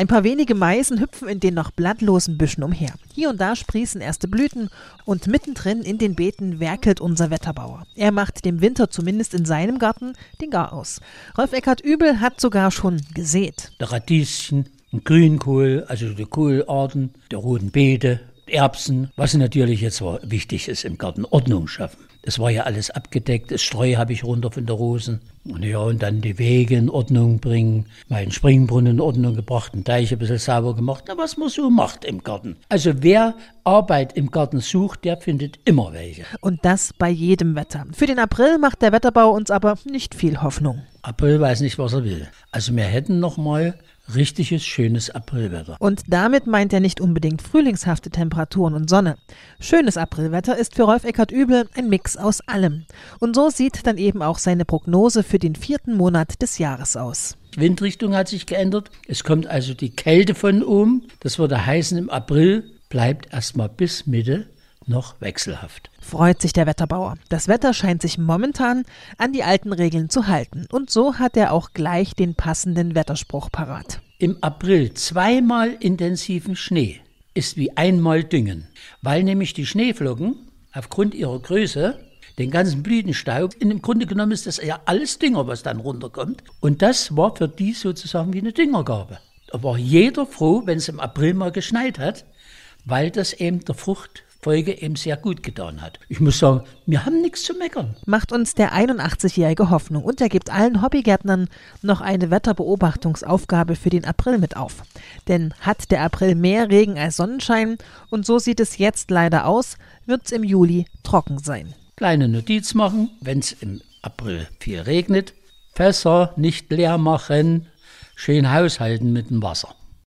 Ein paar wenige Meisen hüpfen in den noch blattlosen Büschen umher. Hier und da sprießen erste Blüten und mittendrin in den Beeten werkelt unser Wetterbauer. Er macht dem Winter zumindest in seinem Garten den Garaus. Rolf Eckert Übel hat sogar schon gesät. Der Radieschen, Grünkohl, also die Kohlarten, der roten Beete, Erbsen, was natürlich jetzt wichtig ist im Garten, Ordnung schaffen. Das war ja alles abgedeckt. Das Streu habe ich runter von der Rosen. Und ja, und dann die Wege in Ordnung bringen, meinen Springbrunnen in Ordnung gebracht, den Teich ein bisschen sauber gemacht. Na, was man so macht im Garten. Also wer Arbeit im Garten sucht, der findet immer welche. Und das bei jedem Wetter. Für den April macht der Wetterbau uns aber nicht viel Hoffnung. April weiß nicht, was er will. Also wir hätten noch mal richtiges, schönes Aprilwetter. Und damit meint er nicht unbedingt frühlingshafte Temperaturen und Sonne. Schönes Aprilwetter ist für Rolf Eckert Übel ein Mix aus allem. Und so sieht dann eben auch seine Prognose für den vierten Monat des Jahres aus. Die Windrichtung hat sich geändert. Es kommt also die Kälte von oben. Das würde heißen, im April bleibt erstmal bis Mitte noch wechselhaft. Freut sich der Wetterbauer. Das Wetter scheint sich momentan an die alten Regeln zu halten. Und so hat er auch gleich den passenden Wetterspruch parat. Im April zweimal intensiven Schnee ist wie einmal Düngen, weil nämlich die Schneeflocken aufgrund ihrer Größe den ganzen Blütenstaub, in dem Grunde genommen ist das ja alles Dünger, was dann runterkommt. Und das war für die sozusagen wie eine Düngergabe. Da war jeder froh, wenn es im April mal geschneit hat, weil das eben der Frucht Folge eben sehr gut getan hat. Ich muss sagen, wir haben nichts zu meckern. Macht uns der 81-jährige Hoffnung und er gibt allen Hobbygärtnern noch eine Wetterbeobachtungsaufgabe für den April mit auf. Denn hat der April mehr Regen als Sonnenschein und so sieht es jetzt leider aus, wird es im Juli trocken sein. Kleine Notiz machen, wenn es im April viel regnet, Fässer nicht leer machen, schön haushalten mit dem Wasser.